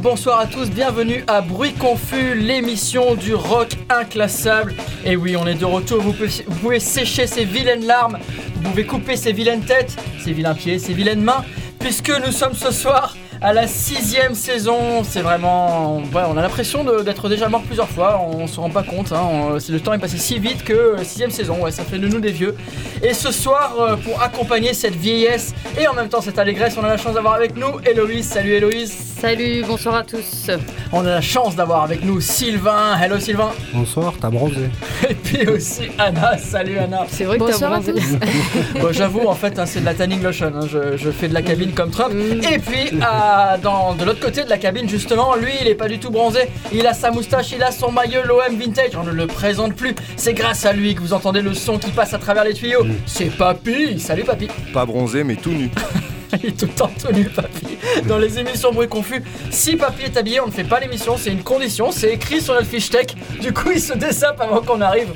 Bonsoir à tous, bienvenue à Bruit Confus, l'émission du rock inclassable. Et oui, on est de retour, vous pouvez sécher ces vilaines larmes, vous pouvez couper ces vilaines têtes, ces vilains pieds, ces vilaines mains, puisque nous sommes ce soir à la sixième saison. C'est vraiment. Ouais, on a l'impression d'être déjà mort plusieurs fois, on se rend pas compte. Hein. On- le temps est passé si vite que euh, sixième saison, ouais, ça fait de nous des vieux. Et ce soir, euh, pour accompagner cette vieillesse et en même temps cette allégresse, on a la chance d'avoir avec nous Héloïse. Salut Héloïse. Salut, bonsoir à tous. On a la chance d'avoir avec nous Sylvain. Hello Sylvain. Bonsoir, t'as bronzé. Et puis aussi Anna. Salut Anna. C'est vrai que t'as bronzé. Bon, J'avoue, en fait, hein, c'est de la tanning lotion. hein. Je, je fais de la cabine comme Trump. Mm. Et puis, à- dans, de l'autre côté de la cabine, justement, lui, il est pas du tout bronzé. Il a sa moustache, il a son maillot l'OM Vintage. On ne le présente plus. C'est grâce à lui que vous entendez le son qui passe à travers les tuyaux. C'est Papy. Salut Papy. Pas bronzé, mais tout nu. Il est tout le temps tenu, Papy. Dans les émissions Bruit Confus, si Papy est habillé, on ne fait pas l'émission. C'est une condition. C'est écrit sur notre fiche tech. Du coup, il se dessape avant qu'on arrive.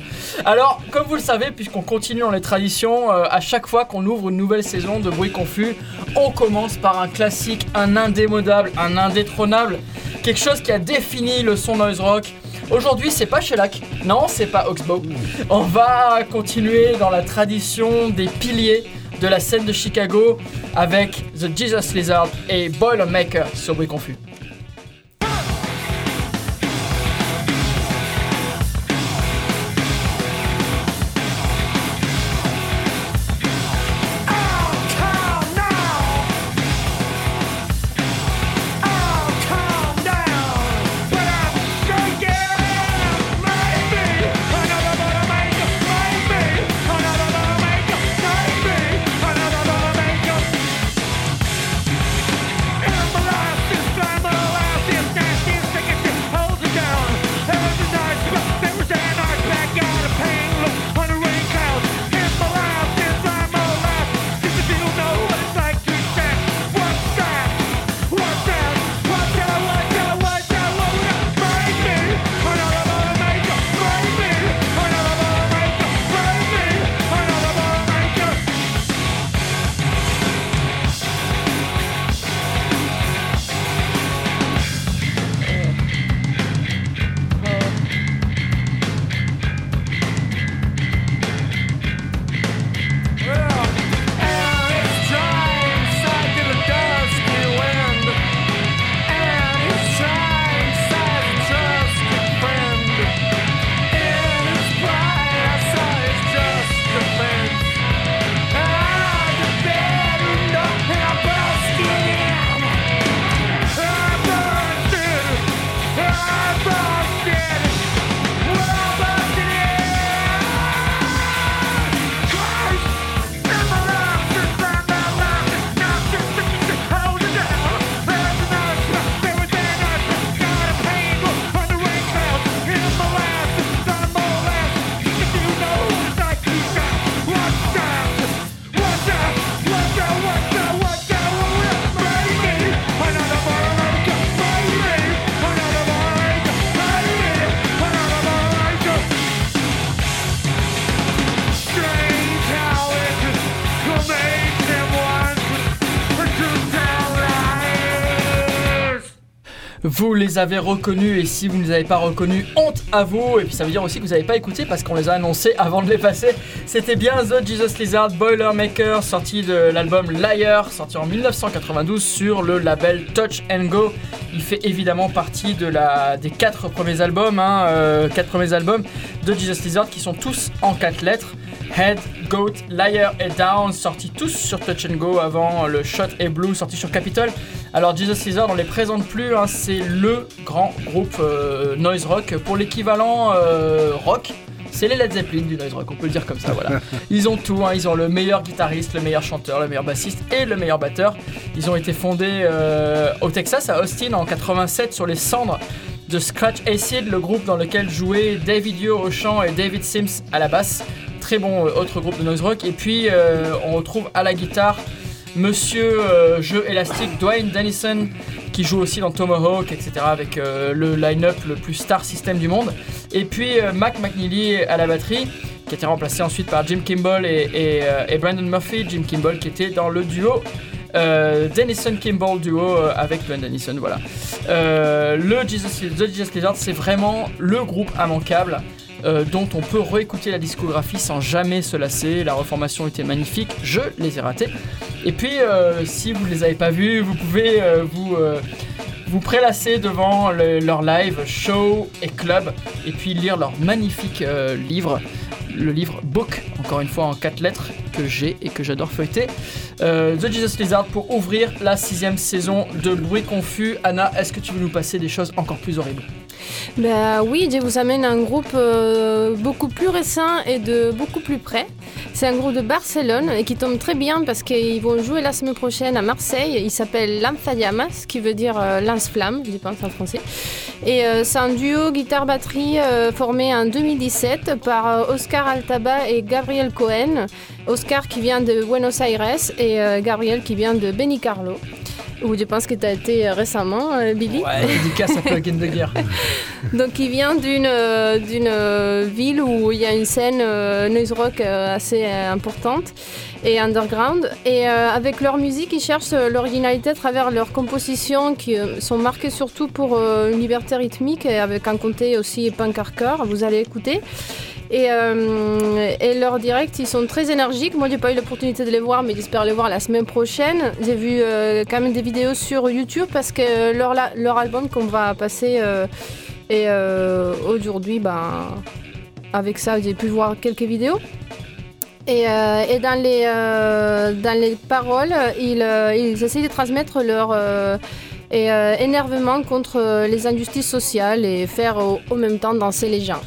Alors, comme vous le savez, puisqu'on continue dans les traditions, euh, à chaque fois qu'on ouvre une nouvelle saison de Bruit Confus, on commence par un classique, un indémodable, un indétrônable, quelque chose qui a défini le son noise rock. Aujourd'hui, c'est pas Shellac, non, c'est pas Oxbow. On va continuer dans la tradition des piliers de la scène de Chicago avec The Jesus Lizard et Boilermaker sur Bruit Confus. Vous les avez reconnus et si vous ne les avez pas reconnus, honte à vous. Et puis ça veut dire aussi que vous n'avez pas écouté parce qu'on les a annoncés avant de les passer. C'était bien The Jesus Lizard Boilermaker, sorti de l'album Liar, sorti en 1992 sur le label Touch and Go. Il fait évidemment partie de des quatre premiers albums, hein, euh, premiers albums de Jesus Lizard qui sont tous en quatre lettres. Head, Goat, Liar et Down, sortis tous sur Touch and Go avant le Shot et Blue, sorti sur Capitol. Alors Jesus Lizard, on les présente plus, hein, c'est le grand groupe euh, noise rock pour l'équivalent euh, rock. C'est les Led Zeppelin du noise rock, on peut le dire comme ça, voilà. Ils ont tout, hein, ils ont le meilleur guitariste, le meilleur chanteur, le meilleur bassiste et le meilleur batteur. Ils ont été fondés euh, au Texas, à Austin, en 87 sur les cendres de Scratch Acid, le groupe dans lequel jouaient David Yo au chant et David Sims à la basse. Très bon euh, autre groupe de noise rock. Et puis euh, on retrouve à la guitare Monsieur euh, Jeu Élastique Dwayne Dennison qui joue aussi dans Tomahawk, etc. avec le line-up le plus star system du monde. Et puis Mac McNeely à la batterie qui a été remplacé ensuite par Jim Kimball et Brandon Murphy. Jim Kimball qui était dans le duo Euh, Denison Kimball duo avec Glenn Denison, voilà. le Jesus, The Jesus Lizard, c'est vraiment le groupe immanquable. Dont on peut réécouter la discographie sans jamais se lasser. La reformation était magnifique, je les ai ratés. Et puis, si vous ne les avez pas vus, vous pouvez vous vous prélasser devant leur live, show et club, et puis lire leur magnifique euh, livre, le livre Book, encore une fois en quatre lettres, que j'ai et que j'adore feuilleter. Euh, The Jesus Lizard pour ouvrir la sixième saison de Bruit Confus. Anna, est-ce que tu veux nous passer des choses encore plus horribles? Bah oui, je vous amène un groupe euh, beaucoup plus récent et de beaucoup plus près. C'est un groupe de Barcelone et qui tombe très bien parce qu'ils vont jouer la semaine prochaine à Marseille. Il s'appelle Llamas, qui veut dire euh, lance-flamme, je pense en français. Et euh, c'est un duo guitare-batterie formé en 2017 par Oscar Altaba et Gabriel Cohen. Oscar qui vient de Buenos Aires et Gabriel qui vient de Benicarlo où je pense que tu as été récemment, euh, Billy. Ouais, dédicace à Plugin de guerre. Donc, il vient d'une euh, d'une euh, ville où il y a une scène noise rock assez importante et underground. Et avec leur musique, ils cherchent l'originalité à travers leurs compositions qui sont marquées surtout pour une liberté rythmique et avec un côté aussi punk hardcore. Vous allez écouter. Et, euh, et leurs directs, ils sont très énergiques. Moi, j'ai pas eu l'opportunité de les voir, mais j'espère les voir la semaine prochaine. J'ai vu euh, quand même des vidéos sur YouTube parce que leur, leur album qu'on va passer euh, et aujourd'hui, ben, avec ça, j'ai pu voir quelques vidéos. Et, et dans, les, dans les paroles, ils, ils essayent de transmettre leur énervement contre les injustices sociales et faire au même temps danser les gens.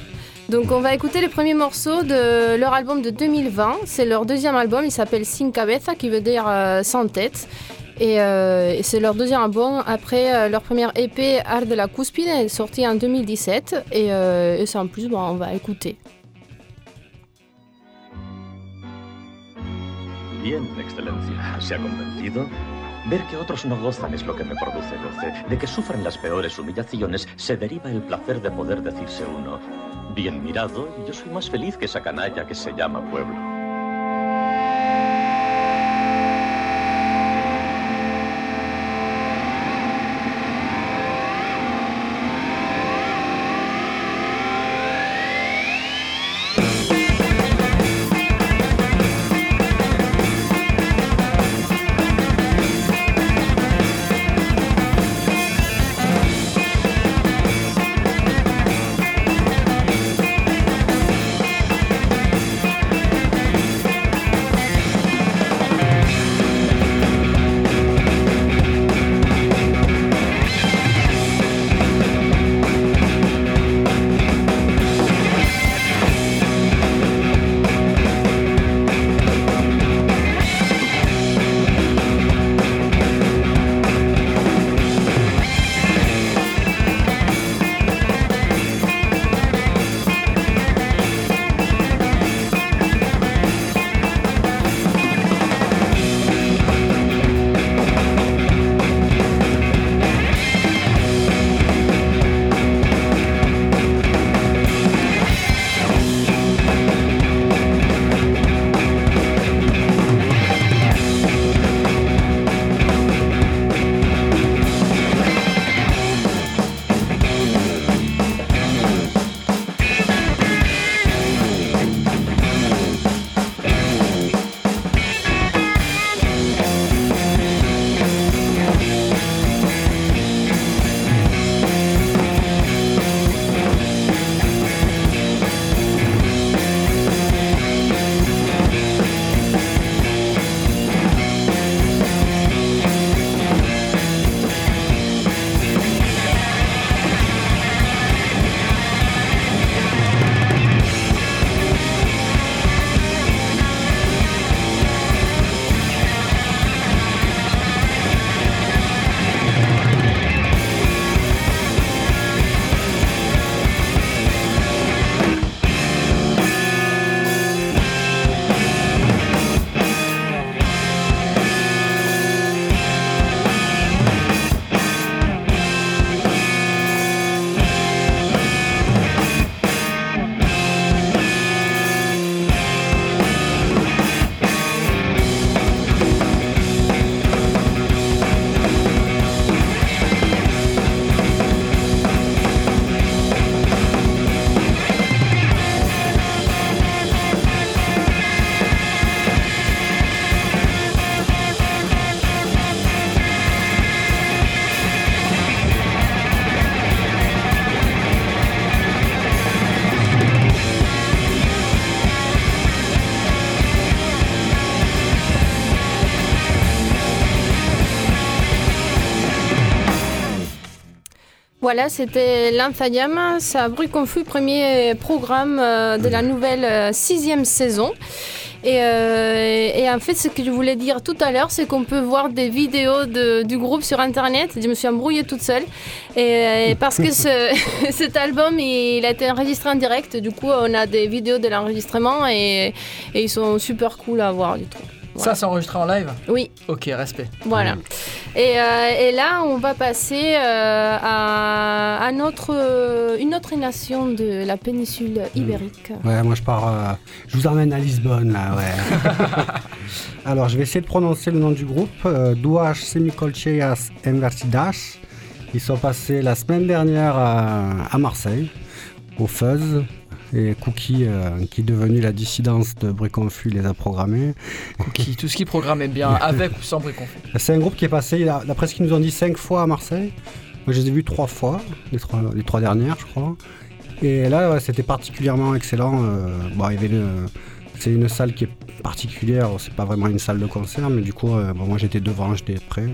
Donc on va écouter les premiers morceaux de leur album de 2020. C'est leur deuxième album, il s'appelle Sin Cabeza, qui veut dire euh, sans tête. Euh, et, c'est leur deuxième album après euh, leur première EP Art de la Cuspide, sortie en 2017. Et, et c'est en plus, bon, on va écouter. Bien, Excelencia, ¿se ha convencido? Ver que otros no gozan es lo que me produce goce. De que sufran las peores humillaciones se deriva el placer de poder decirse uno, bien mirado, y yo soy más feliz que esa canalla que se llama pueblo. Voilà, c'était l'Infadiam, ça bruit confus, premier programme euh, de la nouvelle euh, sixième saison. Et, euh, et, en fait, ce que je voulais dire tout à l'heure, c'est qu'on peut voir des vidéos du groupe sur Internet. Je me suis embrouillée toute seule. Et, parce que ce, cet album, il a été enregistré en direct. Du coup, on a des vidéos de l'enregistrement et, et, ils sont super cool à voir, du tout. Ça, c'est enregistré en live Oui. Ok, respect. Voilà. Et, euh, et, là, on va passer euh, à, à notre, euh, une autre nation de la péninsule ibérique. Ouais, moi je pars. euh, je vous emmène à Lisbonne, là, ouais. Alors, je vais essayer de prononcer le nom du groupe. Euh, Duas Semicolcheias Enversidas. Ils sont passés la semaine dernière à, à Marseille, au Fuzz. Et Cookie, euh, qui est devenu la dissidence de Briconfu, les a programmés. Cookie, tout ce qui programme est bien, avec ou sans Briconfu. C'est un groupe qui est passé, d'après ce qu'ils nous ont dit, cinq fois à Marseille. Moi, je les ai vus trois fois, les trois, les trois dernières, je crois. Et là, ouais, c'était particulièrement excellent. Euh, bon, il y avait le, c'est une salle qui est particulière, c'est pas vraiment une salle de concert, mais du coup, euh, bon, moi j'étais devant, j'étais près.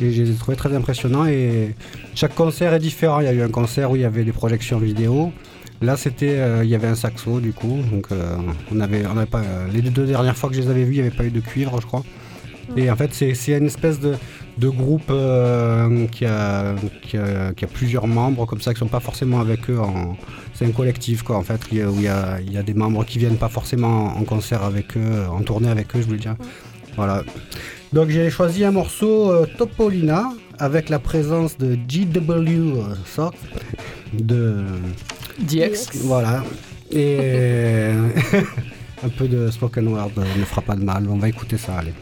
Et je les ai trouvés très impressionnants. Et chaque concert est différent. Il y a eu un concert où il y avait des projections vidéo. Là, c'était, euh, il y avait un saxo du coup, donc euh, on avait, on avait pas, euh, les deux dernières fois que je les avais vus, il n'y avait pas eu de cuivre, je crois. Et en fait, c'est, c'est une espèce de, de groupe euh, qui, a, qui, a, qui, a, plusieurs membres comme ça, qui sont pas forcément avec eux. En, c'est un collectif quoi, en fait, où il y a, il y a des membres qui viennent pas forcément en concert avec eux, en tournée avec eux, je voulais dire. Voilà. Donc j'ai choisi un morceau Topolina avec la présence de GW Sock de DX. Voilà. Et un peu de spoken word ne fera pas de mal. On va écouter ça, allez.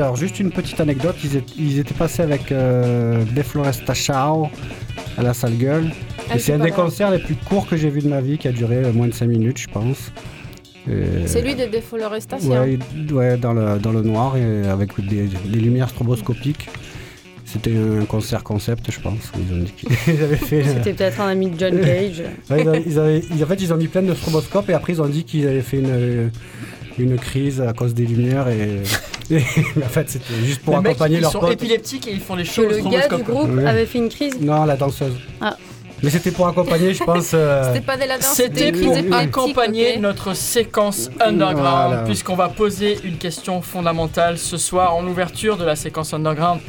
Alors juste une petite anecdote. Ils, étaient- ils étaient passés avec euh, De Floresta Chao à la salle gueule. Ah, Et c'est un des concerts les plus courts que j'ai vu de ma vie, qui a duré euh, moins de 5 minutes, je pense. Et- C'est lui de Déforestation. Ouais, ouais, dans, le, dans le noir et avec des, des lumières stroboscopiques. C'était un concert concept, je pense. Ils ont dit qu'ils avaient fait. euh, C'était peut-être un ami de John Cage. Ouais, ils avaient- ils avaient- ils- en fait, ils ont mis plein de stroboscopes et après, ils ont dit qu'ils avaient fait une, une crise à cause des lumières. Et, en fait, c'était juste pour les mecs, accompagner ils leurs sont potes. épileptiques et ils font les Que au le gars du groupe Ouais. avait fait une crise. Non, la danseuse. Ah. Mais c'était pour accompagner, je pense. euh, C'était pas de la danse, C'était pour accompagner notre séquence underground, Voilà. puisqu'on va poser une question fondamentale ce soir en ouverture de la séquence underground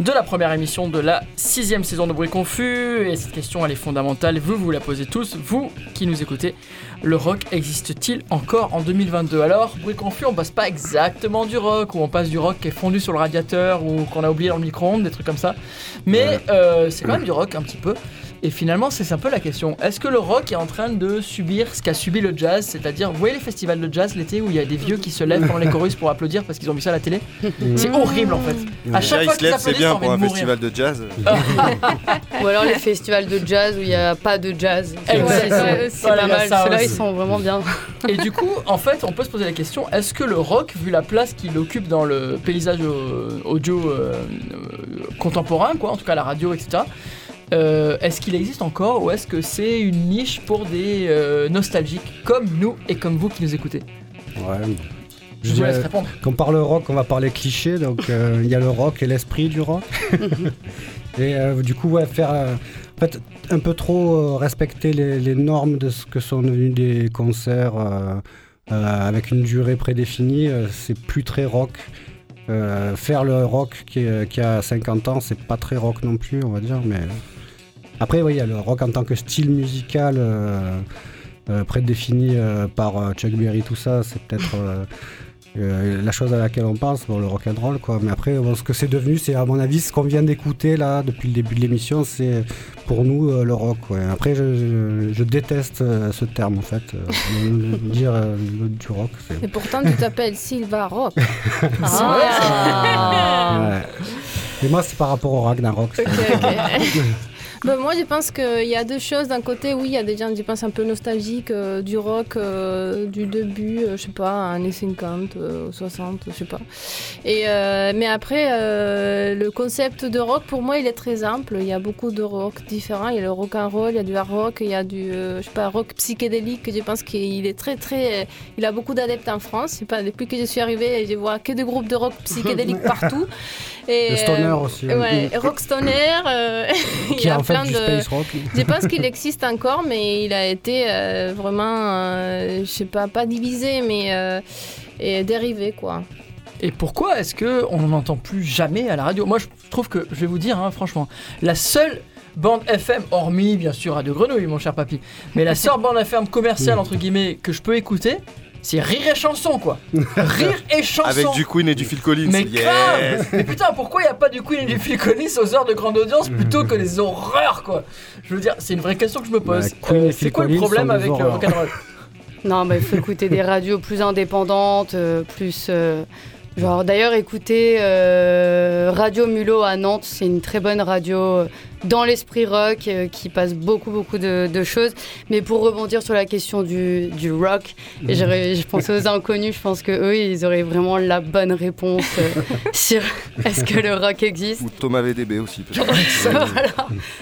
de la première émission de la sixième saison de Bruit Confus. Et cette question, elle est fondamentale. Vous, vous la posez tous, vous qui nous écoutez. Le rock existe-t-il encore en 2022 Alors, Bruit Confus, on passe pas exactement du rock, ou on passe du rock qui est fondu sur le radiateur, ou qu'on a oublié dans le micro-ondes, des trucs comme ça. Mais euh, c'est quand même du rock un petit peu. Et finalement, c'est un peu la question. Est-ce que le rock est en train de subir ce qu'a subi le jazz? C'est-à-dire, vous voyez les festivals de jazz l'été où il y a des vieux qui se lèvent pendant les chorus pour applaudir parce qu'ils ont vu ça à la télé? C'est horrible en fait. À chaque fois se qu'ils c'est bien pour un mourir. festival de jazz. Ou alors les festivals de jazz où il n'y a pas de jazz. Ouais, c'est- Voilà, pas mal. Ceux-là, ils sont vraiment bien. Et du coup, en fait, on peut se poser la question est-ce que le rock, vu la place qu'il occupe dans le paysage audio euh, euh, contemporain, quoi, en tout cas la radio, etc., euh, est-ce qu'il existe encore ou est-ce que c'est une niche pour des euh, nostalgiques comme nous et comme vous qui nous écoutez? Ouais. Je Je vous laisse répondre. Quand on parle rock, on va parler cliché, donc euh, il y a le rock et l'esprit du rock. et euh, du coup, ouais, faire euh, en fait, un peu trop euh, respecter les, les normes de ce que sont devenus des concerts euh, euh, avec une durée prédéfinie, euh, c'est plus très rock. Euh, faire le rock qui, est- qui a 50 ans, c'est pas très rock non plus, on va dire, mais après, oui, il y a le rock en tant que style musical. euh, euh, prédéfini euh, par euh, Chuck Berry, tout ça, c'est peut-être la chose à laquelle on pense, bon, le rock and roll, quoi. Mais après, bon, ce que c'est devenu, c'est à mon avis ce qu'on vient d'écouter là depuis le début de l'émission, c'est pour nous le rock. ouais. Après, je, je- je déteste ce terme en fait, dire du rock. Et pourtant, tu t'appelles Silva Rock. Ah. Ouais. Et moi, c'est par rapport au Ragnarok. Bah, moi, je pense qu'il y a deux choses. D'un côté, oui, il y a des gens, je pense, un peu nostalgiques euh, du rock euh, du début, euh, je sais pas, années 50, euh, 60, je sais pas. Et, euh, mais après, euh, le concept de rock, pour moi, il est très ample. Il y a beaucoup de rock différents. Il y a le rock and roll, il y a du hard rock, il y a du, euh, je sais pas, rock psychédélique. Je pense qu'il est très, très. Il a beaucoup d'adeptes en France. Je sais pas, depuis que je suis arrivée, je vois que des groupes de rock psychédélique partout. Et, Le stoner euh, aussi. Ouais, rock stoner. euh, il Qui y est a en fait plein de. Je pense qu'il existe encore, mais il a été euh, vraiment, euh, je sais pas, pas divisé, mais euh, et dérivé quoi. Et pourquoi est-ce que on n'en entend plus jamais à la radio? Moi, je trouve que, je vais vous dire, hein, franchement, la seule bande FM, hormis bien sûr Radio Grenouille, mon cher papy, mais la seule bande FM commerciale entre guillemets que je peux écouter, c'est Rire et chanson, quoi. Rire et chanson. Avec du Queen et du Phil Collins. Mais yes. grave Mais putain, pourquoi il n'y a pas du Queen et du Phil Collins aux heures de grande audience plutôt que les horreurs, quoi? Je veux dire, c'est une vraie question que je me pose. Bah, et c'est quoi le problème avec euh, horreurs. rock'n'roll? Non, mais il faut écouter des radios plus indépendantes, euh, plus. euh, genre, d'ailleurs, écouter euh, Radio Mulot à Nantes, c'est une très bonne radio euh, dans l'esprit rock euh, qui passe beaucoup, beaucoup de, de choses. Mais pour rebondir sur la question du, du rock, j'aurais- je pense aux inconnus, je pense que eux, ils auraient vraiment la bonne réponse euh, sur est-ce que le rock existe. Ou Thomas VDB aussi. Voilà.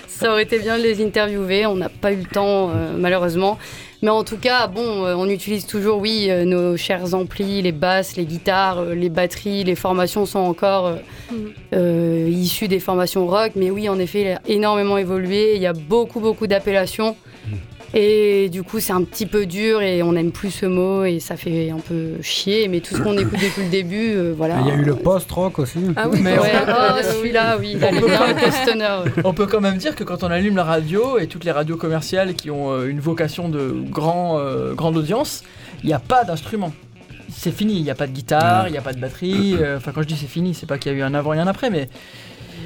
Ça aurait été bien de les interviewer. On n'a pas eu le temps, euh, malheureusement. Mais en tout cas, bon, euh, on utilise toujours, oui, euh, nos chers amplis, les basses, les guitares, euh, les batteries, les formations sont encore Mm. euh, issues des formations rock. Mais oui, en effet, il a énormément évolué. Il y a beaucoup, beaucoup d'appellations. Et du coup, c'est un petit peu dur et on n'aime plus ce mot et ça fait un peu chier. Mais tout ce qu'on écoute depuis le début, euh, voilà. Il y a eu le post-rock aussi. Ah oui, Mais Ouais, ah, celui-là, oui, il allait bien, ouais. On peut quand même dire que quand on allume la radio et toutes les radios commerciales qui ont euh, une vocation de grand, euh, grande audience, il n'y a pas d'instrument. C'est fini, il n'y a pas de guitare, il n'y a pas de batterie. euh, Enfin, quand je dis c'est fini, c'est pas qu'il y a eu un avant et un après, mais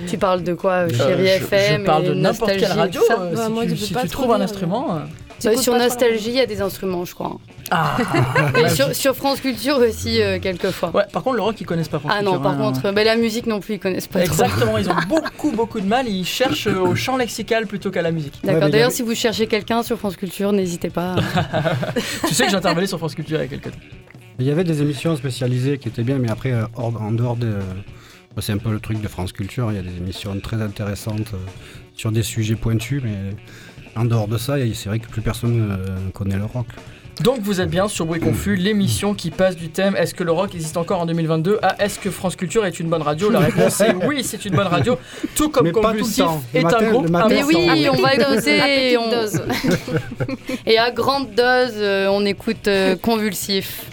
Tu parles de quoi, euh, Chérie je, FM je parle de n'importe quelle radio. tout ça euh, Bah, si moi, tu, si pas tu trouves un instrument. euh, Bah, sur Nostalgie, il y a des instruments, je crois. Ah Et sur, sur France Culture aussi, euh, quelquefois. Ouais, par contre, le rock, ils connaissent pas France ah non, Culture, par hein. contre, bah, la musique non plus, ils connaissent pas trop. Exactement, ils ont beaucoup, beaucoup de mal. Ils cherchent euh, au champ lexical plutôt qu'à la musique. D'accord, Ouais, d'ailleurs, si vous cherchez quelqu'un sur France Culture, n'hésitez pas. tu sais que j'intervenais sur France Culture il y a quelques temps. Il y avait des émissions spécialisées qui étaient bien, mais après, euh, hors- en dehors de. Bah, c'est un peu le truc de France Culture. Il y a des émissions très intéressantes euh, sur des sujets pointus, mais en dehors de ça, c'est vrai que plus personne euh, connaît le rock. Donc vous êtes bien sur Bruit Confus, l'émission qui passe du thème Est-ce que le rock existe encore en 2022 à Est-ce que France Culture est une bonne radio? La réponse est oui, c'est une bonne radio. Tout comme Convulsif est matin- un groupe matin, Mais oui, on va doser. on- dose. Et à grande dose, euh, on écoute euh, Convulsif.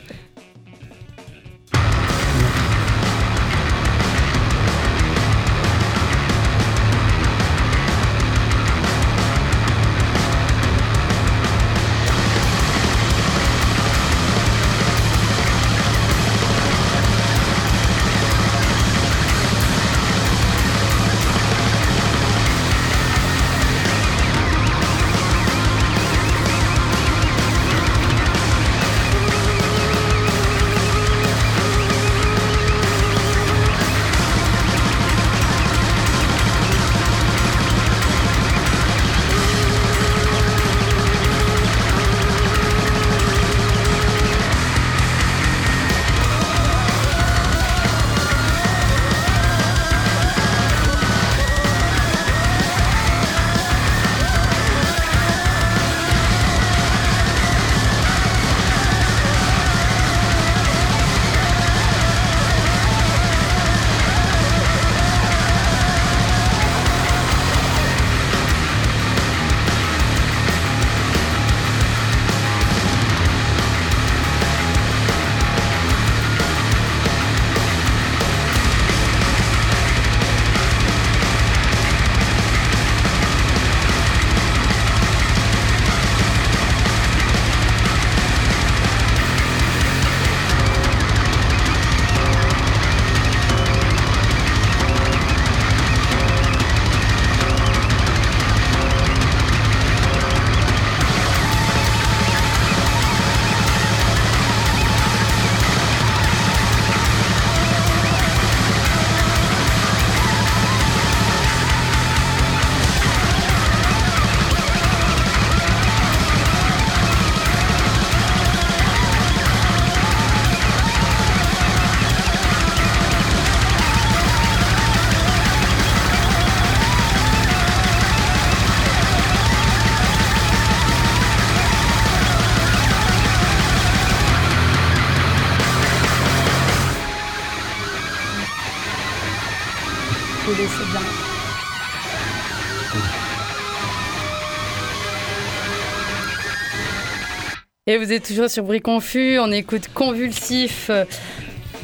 Vous êtes toujours sur Bruit Confus, on écoute Convulsif, euh,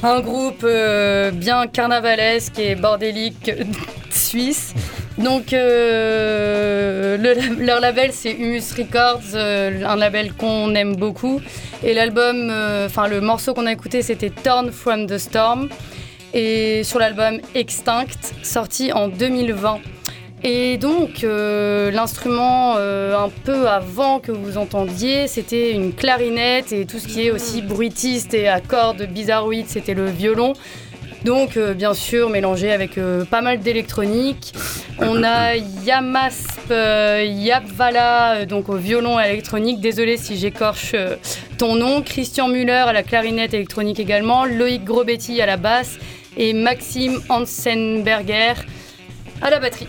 un groupe euh, bien carnavalesque et bordélique euh, suisse. Donc le- leur label c'est Humus Records, un label qu'on aime beaucoup. Et l'album, enfin le morceau qu'on a écouté c'était Torn from the Storm. Et sur l'album Extinct, sorti en 2020. Et donc, euh, l'instrument euh, un peu avant que vous entendiez, c'était une clarinette et tout ce qui est aussi bruitiste et à cordes bizarroïdes, c'était le violon. Donc, euh, bien sûr, mélangé avec pas mal d'électronique. On a Yamasp Yapvala, donc au violon électronique. Désolé si j'écorche ton nom. Christian Muller à la clarinette électronique également. Loïc Grobetti à la basse. Et Maxime Hansenberger à la batterie.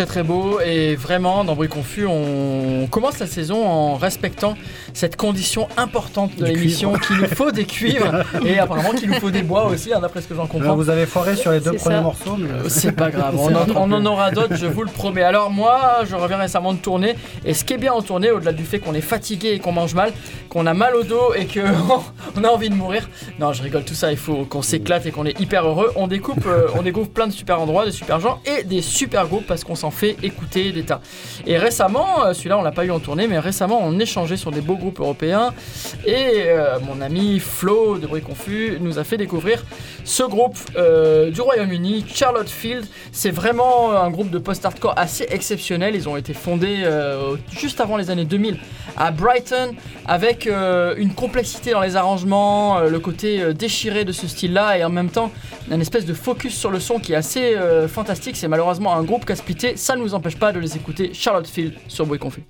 Très très beau. Et vraiment dans Bruit Confus on commence la saison en respectant cette condition importante de l'émission qu'il nous faut des cuivres et apparemment qu'il nous faut des bois aussi hein, d'après ce que j'en Alors, comprends. vous avez foiré sur les deux premiers ça. morceaux, mais euh, C'est pas grave, on en, on en aura d'autres, je vous le promets. Alors moi, je reviens récemment de tournée, et ce qui est bien en tournée, au-delà du fait qu'on est fatigué et qu'on mange mal, qu'on a mal au dos et qu'on a envie de mourir, non, je rigole, tout ça, il faut qu'on s'éclate et qu'on est hyper heureux. On découpe, euh, on découvre plein de super endroits, de super gens et des super groupes parce qu'on s'en fait écouter des tas. Et récemment, euh, celui-là on l'a pas eu en tournée, mais récemment on échangeait sur des beaux groupes européens et euh, mon ami Flo de Bruit Confus nous a fait découvrir ce groupe euh, du Royaume-Uni, Charlotte Field. C'est vraiment un groupe de post-hardcore assez exceptionnel. Ils ont été fondés euh, juste avant les années 2000 à Brighton avec une complexité dans les arrangements, le côté déchiré de ce style-là et en même temps un espèce de focus sur le son qui est assez fantastique. C'est malheureusement un groupe splitté. Ça ne nous empêche pas de les écouter. Charlotte Field sur Bruit Confus.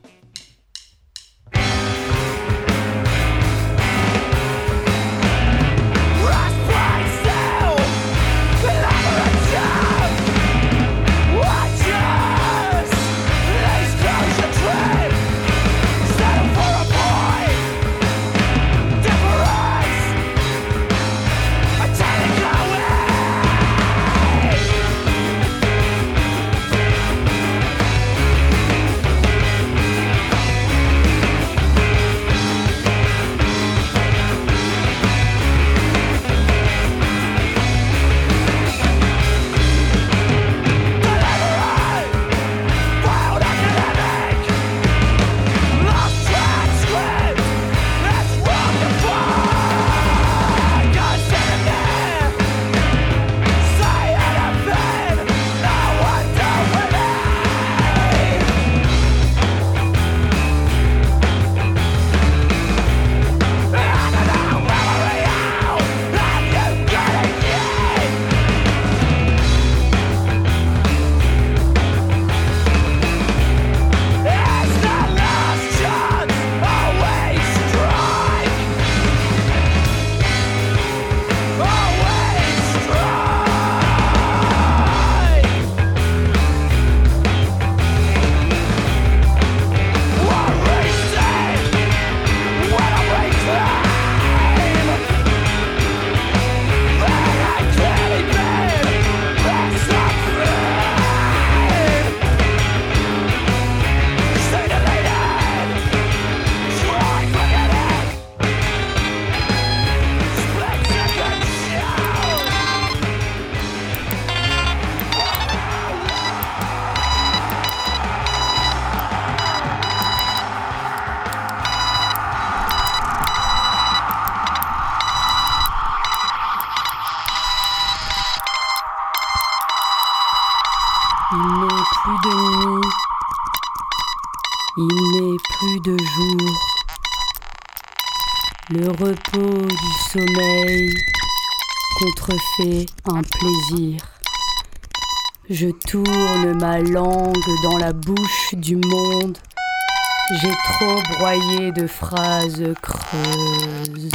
Contrefait un plaisir. Je tourne ma langue dans la bouche du monde. J'ai trop broyé de phrases creuses.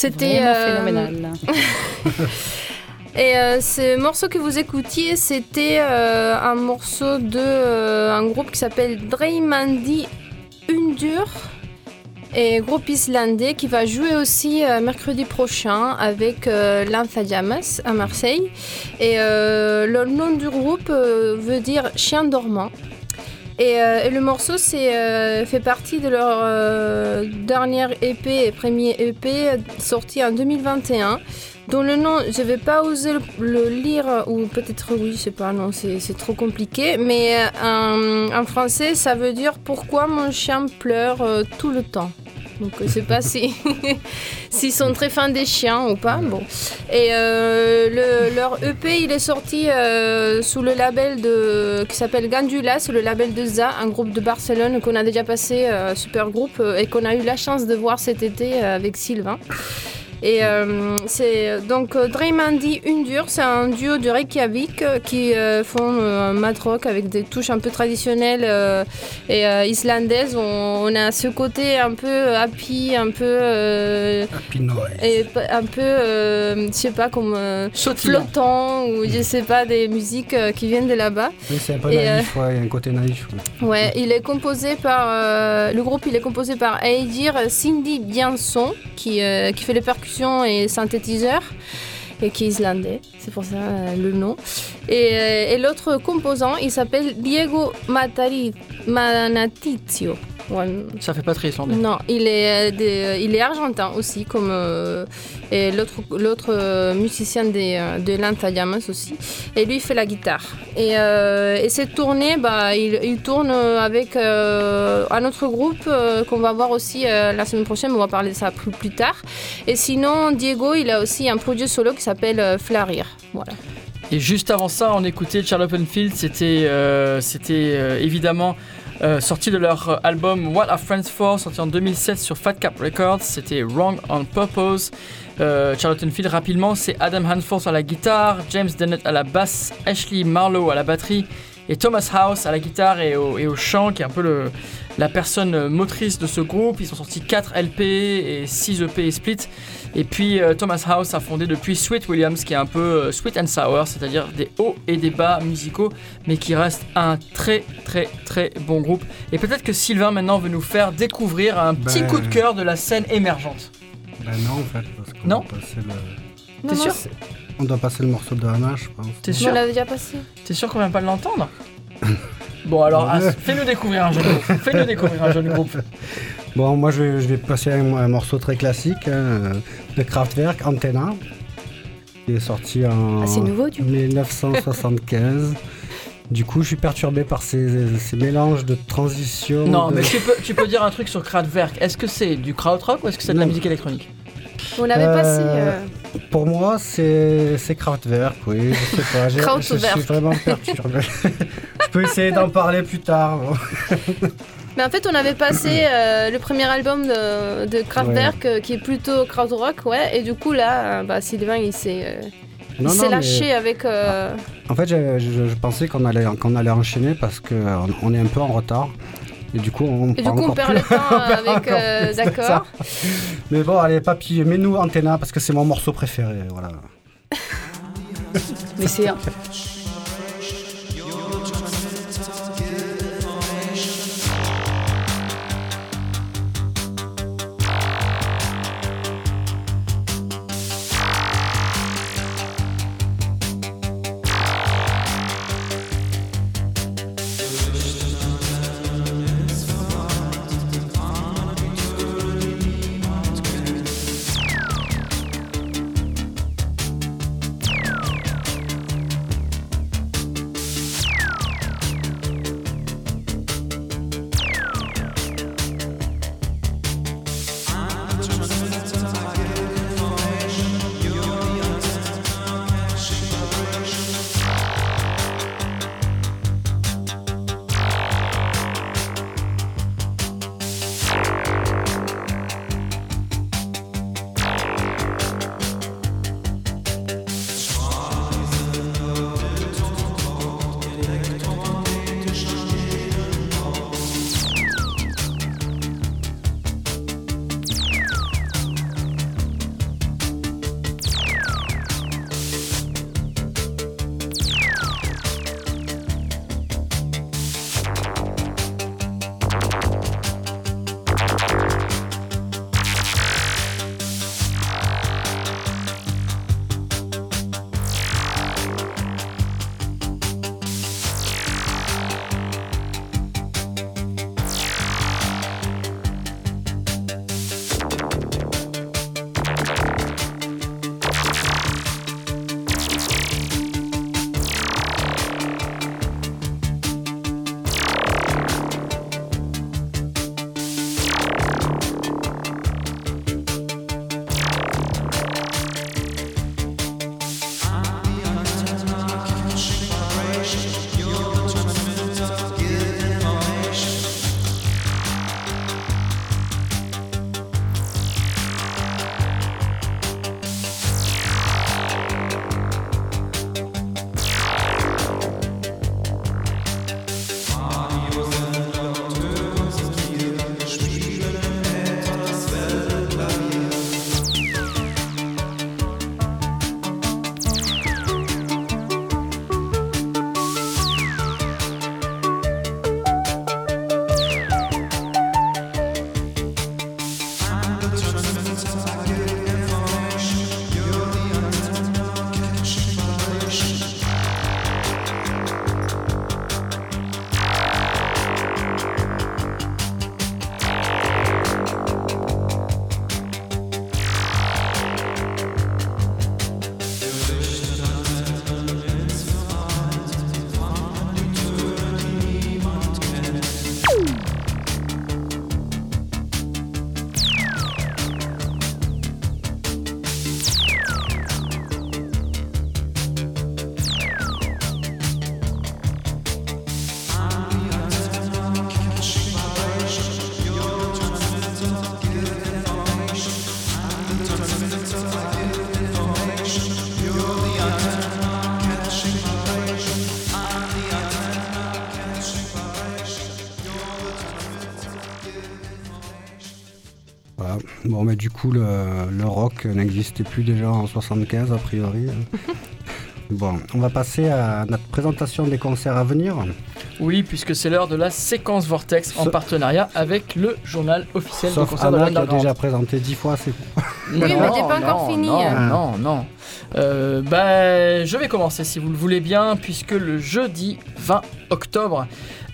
C'était euh, phénoménal. Et euh, ce morceau que vous écoutiez, c'était euh, un morceau de euh, un groupe qui s'appelle Dreymandi Undur. Et groupe islandais qui va jouer aussi mercredi prochain avec l'Anthayamas à Marseille. Et le nom du groupe veut dire chien dormant. Et, euh, et le morceau euh, fait partie de leur euh, dernière EP et premier EP sorti en 2021 dont le nom, je vais pas oser le, lire, ou peut-être oui, je sais pas, non, c'est trop compliqué, mais en, français, ça veut dire pourquoi mon chien pleure tout le temps? Donc je sais pas si s'ils sont très fans des chiens ou pas. Bon. Et euh, le- leur EP, il est sorti euh, sous le label de qui s'appelle Gandula, c'est le label de ZA, un groupe de Barcelone qu'on a déjà passé, euh, super groupe, et qu'on a eu la chance de voir cet été avec Sylvain. Et euh, c'est donc euh, Dreymandi Undur, c'est un duo de Reykjavik euh, qui euh, font euh, un mat rock avec des touches un peu traditionnelles et islandaises. On, on a ce côté un peu happy, un peu Happy Noise. et un peu, je sais pas, comme flottant ou je sais pas des musiques qui viennent de là-bas. Oui, c'est un peu Et, naïf, ouais, il y a un côté naïf. ouais. Il est composé par le groupe, il est composé par Aidir Cindy Bianson qui, qui fait les percussions et synthétiseurs et qui est islandais, c'est pour ça euh, le nom. Et, euh, et l'autre composant, il s'appelle Diego Matari Manatizio. Ouais, Ça fait pas très islandais. non, il est, euh, des- il est argentin aussi, comme euh, et l'autre, l'autre euh, musicien des, euh, de l'Anthayamas aussi. Et lui, il fait la guitare. Et, euh, et cette tournée, bah, il, il tourne avec euh, un autre groupe euh, qu'on va voir aussi euh, la semaine prochaine, on va parler de ça plus, plus tard. Et sinon, Diego, il a aussi un projet solo qui s'appelle euh, Flarir. Voilà. Et juste avant ça, on écoutait Charles Openfield. C'était euh, c'était euh, évidemment euh, sorti de leur album What Are Friends For, sorti en 2007 sur Fat Cap Records. C'était Wrong on Purpose. Euh, Charlton Field, rapidement, c'est Adam Hansforth à la guitare, James Dennett à la basse, Ashley Marlowe à la batterie et Thomas House à la guitare et au, chant, qui est un peu la personne motrice de ce groupe. Ils ont sorti 4 LP et 6 EP et split. Et puis euh, Thomas House a fondé depuis Sweet Williams, qui est un peu euh, sweet and sour, c'est-à-dire des hauts et des bas musicaux, mais qui reste un très très très bon groupe. Et peut-être que Sylvain maintenant veut nous faire découvrir un petit Ben- coup de cœur de la scène émergente. Ben non, en fait, parce qu'on Non doit passer le... Non, non, sûr? On doit passer le morceau de Hannah, je pense. T'es On sûr? l'a déjà passé. T'es sûr qu'on vient pas de l'entendre? Bon alors, Ouais. Fais-nous découvrir un jeune groupe. Fais-nous découvrir un jeune groupe. Bon, moi, je vais, je vais passer un, un morceau très classique hein, de Kraftwerk, Antenna, qui est sorti en Ah, c'est nouveau, du coup. 1975. Du coup, je suis perturbé par ces, ces mélanges de transition. Non, de- mais tu peux, tu peux dire un truc sur Kraftwerk. Est-ce que c'est du krautrock ou est-ce que c'est de la musique électronique? On l'avait Euh, passé. euh, Pour moi, c'est Kraftwerk, oui. Je sais pas. je, Kraftwerk. suis vraiment perturbé. je peux essayer d'en parler plus tard. Mais en fait, on avait passé euh, le premier album de, de Kraftwerk euh, qui est plutôt krautrock, ouais. Et du coup, là, euh, bah, Sylvain, il s'est euh, il Non, s'est non, mais- lâché avec. euh, En fait, je, je- je pensais qu'on allait, qu'on allait enchaîner parce qu'on on est un peu en retard. Et du coup, on, Et du coup, on encore perd plus- le temps avec. euh, D'accord. Mais bon, allez, papy, mets-nous Antenna parce que c'est mon morceau préféré. Voilà. Mais c'est Bon, mais du coup, le, le rock n'existait plus déjà en 75, a priori. bon, on va passer à notre présentation des concerts à venir. Oui, puisque c'est l'heure de la séquence Vortex en partenariat avec le journal officiel Sauf du concert de Anna qui a déjà présenté dix fois, c'est Oui, mais t'es pas encore non, fini. Non, non, non. Euh, bah, je vais commencer si vous le voulez bien, puisque le jeudi 20 octobre,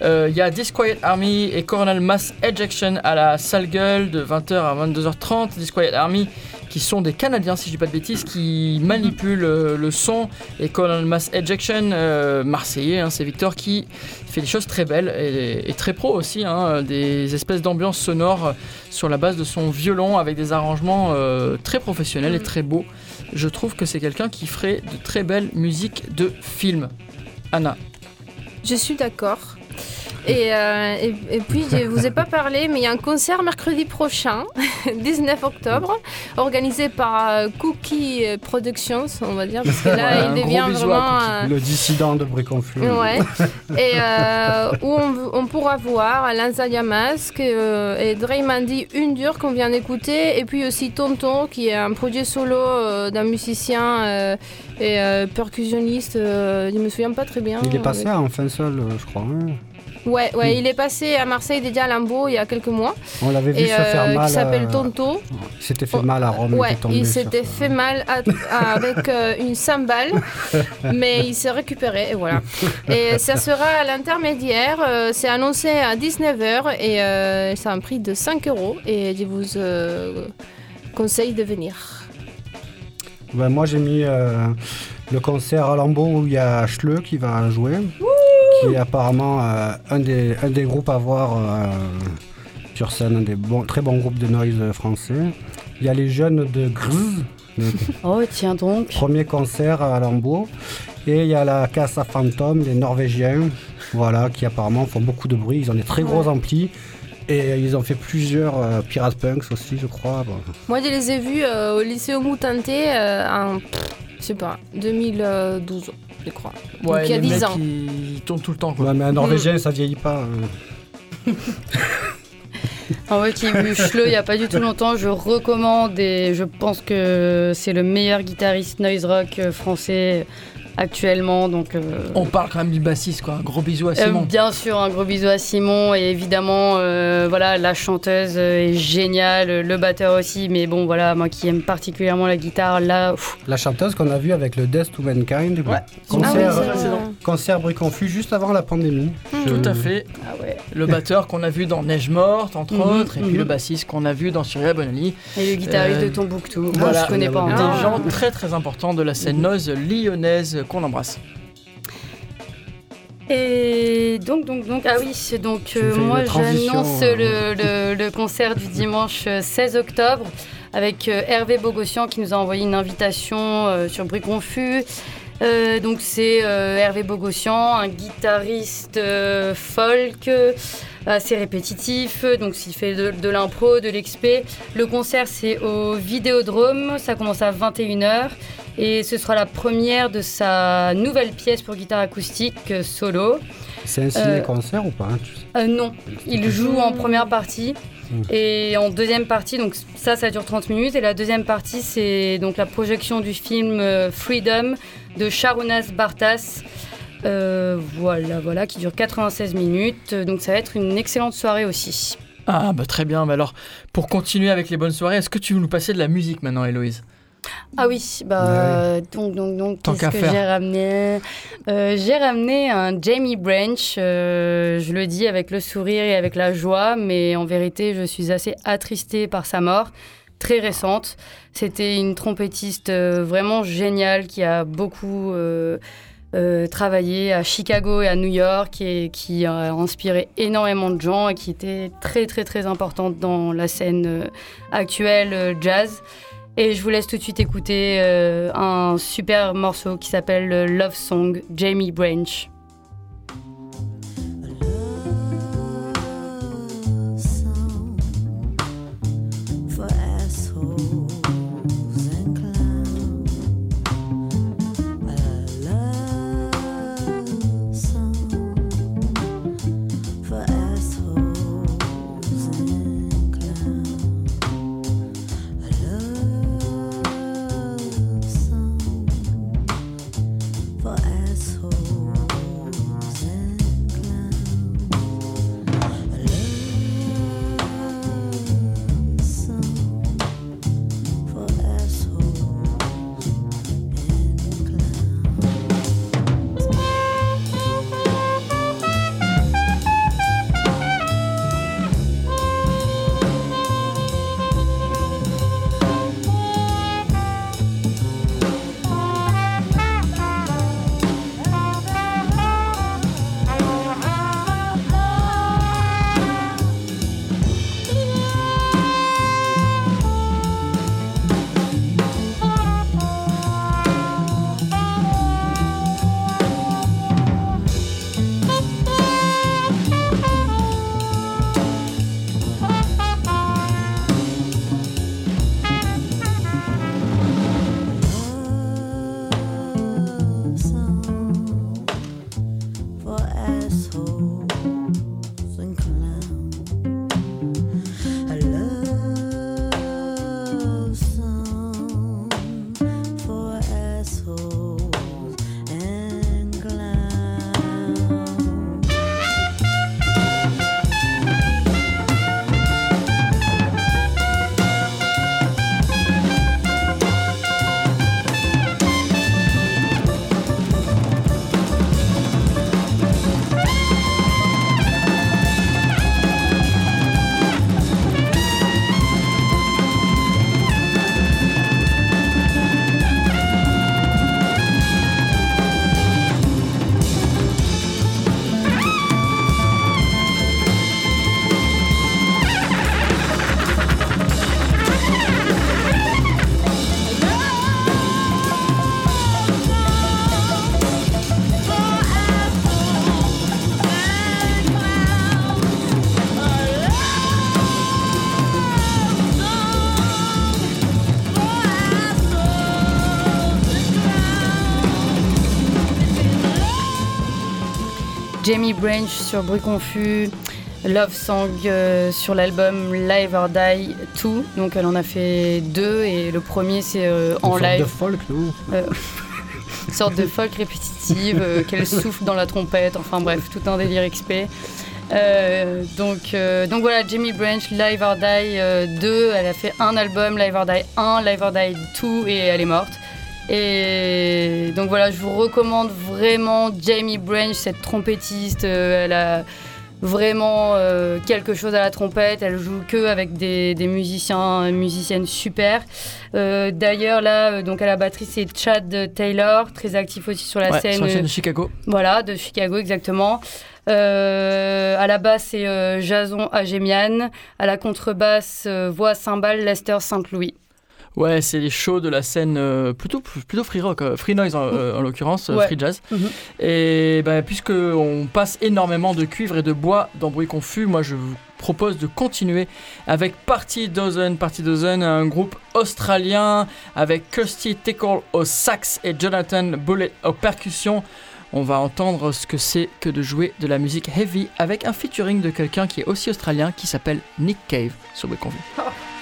euh, il y a Disquiet Army et Coronal Mass Ejection à la salle gueule de 20h à 22h30. Disquiet Army, qui sont des Canadiens, si je dis pas de bêtises, qui manipulent euh, le son. Et Coronal Mass Ejection, euh, marseillais, hein, c'est Victor qui fait des choses très belles et, et très pro aussi, hein, des espèces d'ambiance sonore sur la base de son violon avec des arrangements très professionnels et très beaux. Je trouve que c'est quelqu'un qui ferait de très belles musiques de film. Anna. Je suis d'accord. Et, euh, et, et puis, je vous ai pas parlé, mais il y a un concert mercredi prochain, 19 octobre, organisé par euh, Cookie Productions, on va dire, parce que là, il devient vraiment... Euh, le dissident de Briconfus. Ouais. Et euh, où on, on pourra voir Lanza Yamask euh, et Draymandi Undur qu'on vient d'écouter, et puis aussi Tonton qui est un projet solo d'un musicien et percussionniste. je me souviens pas très bien. Il est passé Avec- à Enfin Seul, je crois. hein. Ouais, ouais, il est passé à Marseille déjà à Limbo il y a quelques mois. On l'avait vu Et se faire euh, mal. qui s'appelle euh, Tonto. Il s'était fait mal à Rome. Ouais, il s'était fait mal à- à- avec euh, une cymbale, mais il s'est récupéré et voilà. Et ça sera à l'intermédiaire, euh, c'est annoncé à 19h et euh, c'est un prix de 5 euros et je vous euh, conseille de venir. Ben, moi, j'ai mis euh, le concert à Lambeau où il y a Schleu qui va jouer, qui est apparemment euh, un, des, un des groupes à voir euh, sur scène, un des bons, très bons groupes de noise français. Il y a les jeunes de Grz, Oh, tiens donc. premier concert à Lambeau. Et il y a la Casa Phantom, les Norvégiens, voilà, qui apparemment font beaucoup de bruit. Ils ont des très gros amplis. Et ils ont fait plusieurs euh, Pirate Punks aussi, je crois. Bon. Moi, je les ai vus euh, au lycée Moutanté euh, en, je sais pas, 2012, je crois. Donc, il y a les 10 mecs ans. qui tournent tout le temps. Quoi. Ouais, mais un. Norvégien, ça vieillit pas. hein. En vrai, qui vu Schleu il n'y a pas du tout longtemps, je recommande et je pense que c'est le meilleur guitariste noise rock euh, français actuellement. Donc, euh, On parle quand même du bassiste, quoi. Un gros bisou à euh, Simon. bien sûr, un gros bisou à Simon et évidemment, euh, voilà, la chanteuse est géniale, le batteur aussi. Mais bon, voilà, moi qui aime particulièrement la guitare, là, pff, La chanteuse qu'on a vue avec le Death to Mankind. Ouais. Concert, Ah oui, concert Briconfus juste avant la pandémie. Je- Tout à fait. ah ouais. Le batteur qu'on a vu dans Neige Morte, entre Mhm, autres, et puis mhm. le bassiste qu'on a vu dans Cyril Bonelli. Et le guitariste Euh, de Tombouctou. voilà. Moi, je connais pas. Des hein. Des gens très très importants de la scène noise lyonnaise qu'on embrasse. Et donc, donc, donc, ah oui, c'est donc euh, moi j'annonce euh. le, le- le concert du dimanche euh, 16 octobre avec euh, Hervé Bogossian qui nous a envoyé une invitation euh, sur Briconfus. Euh, donc c'est euh, Hervé Bogossian, un guitariste euh, folk euh, assez répétitif, donc il fait de, de l'impro, de l'expé. Le concert c'est au Vidéodrome, ça commence à 21h et ce sera la première de sa nouvelle pièce pour guitare acoustique euh, solo. C'est un ciné Euh, concert ou pas hein, tu sais? Euh, non, il joue en première partie et en deuxième partie, donc ça, ça dure 30 minutes et la deuxième partie, c'est donc la projection du film euh, Freedom de Sharunas Bartas. Euh, voilà, voilà, qui dure 96 minutes. Donc ça va être une excellente soirée aussi. Ah bah très bien, bah alors pour continuer avec les bonnes soirées, est-ce que tu veux nous passer de la musique maintenant Héloïse? Ah oui, bah donc donc donc Tant qu'est-ce que j'ai ramené Euh, J'ai ramené un Jamie Branch. euh, je le dis avec le sourire et avec la joie, mais en vérité, je suis assez attristée par sa mort, très récente. C'était une trompettiste euh, vraiment géniale qui a beaucoup travaillé à Chicago et à New York et qui a inspiré énormément de gens et qui était très très très importante dans la scène actuelle jazz. Et je vous laisse tout de suite écouter euh, un super morceau qui s'appelle euh, Love Song, Jamie Branch. Jamie Branch sur Bruit Confus, Love Song euh, sur l'album Live or Die 2. Donc elle en a fait deux et le premier c'est euh, en sorte live. de folk, non une sorte de folk répétitive, euh, qu'elle souffle dans la trompette, enfin bref, tout un délire XP. Euh, donc, euh, donc voilà, Jamie Branch, Live or Die euh, 2, elle a fait un album, Live or Die 1, Live or Die 2 et elle est morte. Et donc voilà, je vous recommande vraiment Jamie Branch, cette trompettiste, euh, elle a vraiment euh, quelque chose à la trompette, elle joue que avec des, des musiciens, musiciennes super. Euh, D'ailleurs là, euh, donc à la batterie c'est Chad Taylor, très actif aussi sur la Ouais, scène. sur la scène de Chicago. voilà, de Chicago exactement. À la basse, c'est Jason Agemian. À la contrebasse, voix cymbale Lester Saint-Louis. Ouais, c'est les shows de la scène euh, plutôt, plutôt free rock, euh, free noise en, euh, en l'occurrence, Ouais. free jazz. Mhm. Et bah, puisque on passe énormément de cuivre et de bois dans Bruit Confus, moi je vous propose de continuer avec Party Dozen. Party Dozen, un groupe australien avec Kirsty Tickle au sax et Jonathan Bullet aux percussions. On va entendre ce que c'est que de jouer de la musique heavy avec un featuring de quelqu'un qui est aussi australien qui s'appelle Nick Cave sur Bruit Confus.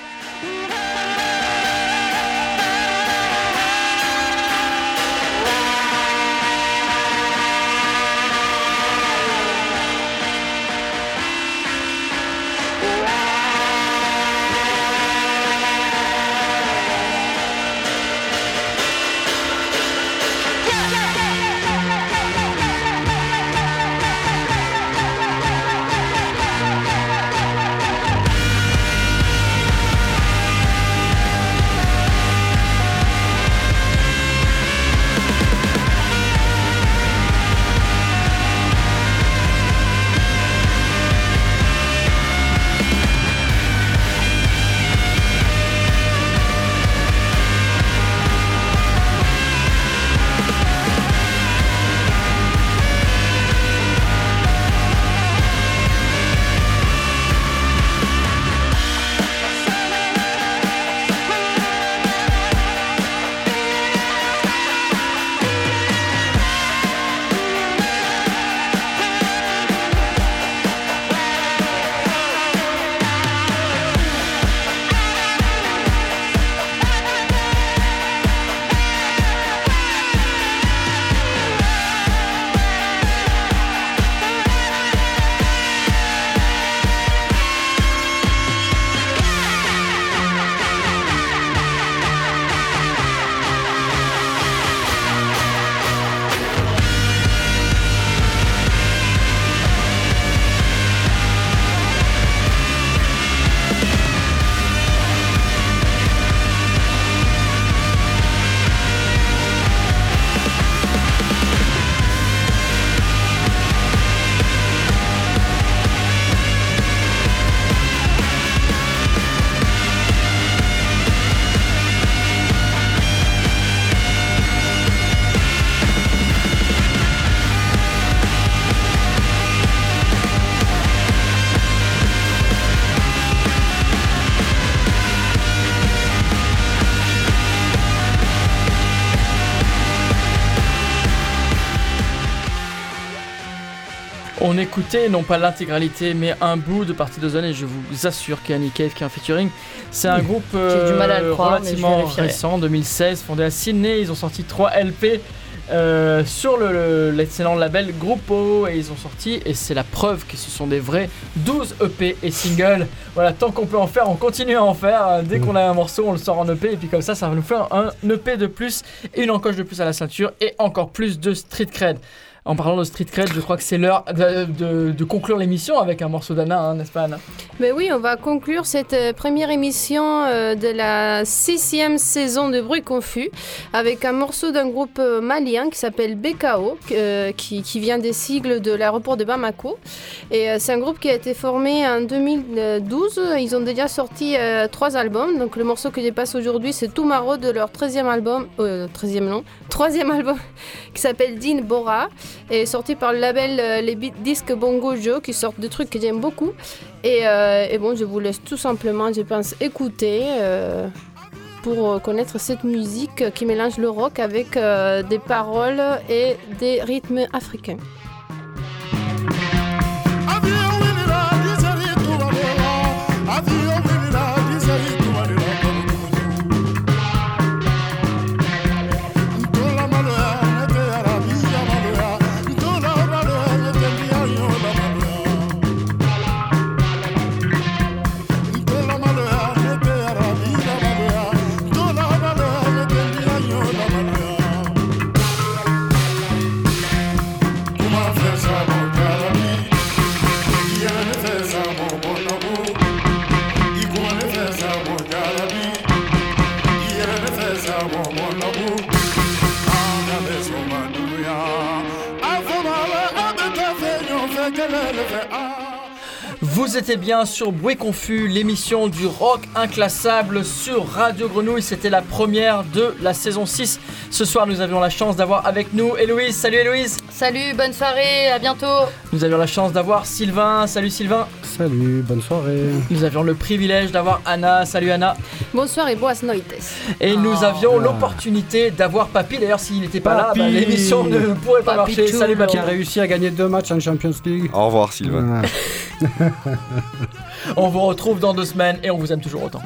On écoutait non pas l'intégralité mais un bout de Partie de Zone et je vous assure qu'il y a Nick Cave qui est un featuring. C'est un groupe J'ai du mal à le euh, croire, je relativement récent, 2016, fondé à Sydney. Ils ont sorti 3 LP euh, sur le- le- l'excellent label Gruppo et ils ont sorti, et c'est la preuve que ce sont des vrais 12 EP et singles. Voilà, tant qu'on peut en faire, on continue à en faire. Dès qu'on a un morceau, on le sort en EP et puis comme ça, ça va nous faire un EP de plus et une encoche de plus à la ceinture et encore plus de street cred. En parlant de street cred, je crois que c'est l'heure de, conclure l'émission avec un morceau d'Anna, hein, n'est-ce pas Anna? Mais oui, on va conclure cette euh, première émission euh, de la sixième saison de Bruit Confus avec un morceau d'un groupe euh, malien qui s'appelle BKO, qui, vient des sigles de l'aéroport de Bamako. Et c'est un groupe qui a été formé en 2012. Ils ont déjà sorti trois albums. Donc le morceau que je passe aujourd'hui, c'est Tomorrow de leur 13e album, euh, 13e non, troisième album qui s'appelle Din Bora et sorti par le label euh, les disques Bongo Joe qui sortent des trucs que j'aime beaucoup. Et, euh, et, bon, je vous laisse tout simplement, je pense, écouter euh, pour euh, connaître cette musique qui mélange le rock avec des paroles et des rythmes africains. Bien sur Bruit Confus, l'émission du rock inclassable sur Radio Grenouille. C'était la première de la saison 6. Ce soir, nous avions la chance d'avoir avec nous Héloïse. Salut Héloïse. Salut, bonne soirée, à bientôt. Nous avions la chance d'avoir Sylvain. Salut Sylvain. Salut, bonne soirée. Nous avions le privilège d'avoir Anna. Salut Anna. Bonsoir et boas noites. Et nous Oh. avions Ah. l'opportunité d'avoir Papy. D'ailleurs, s'il n'était pas Papy. là, bah, l'émission ne pourrait pas Papy marcher. Salut Papy. Qui a réussi à gagner deux matchs en Champions League. Au revoir, Sylvain. Ouais. On vous retrouve dans deux semaines et on vous aime toujours autant.